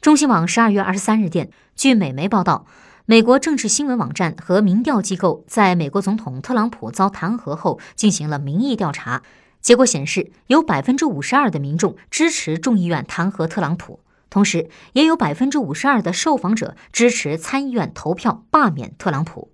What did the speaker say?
中新网十二月二十三日电据美媒报道美国政治新闻网站和民调机构在美国总统特朗普遭弹劾后进行了民意调查结果显示有百分之五十二的民众支持众议院弹劾特朗普同时也有百分之五十二的受访者支持参议院投票罢免特朗普。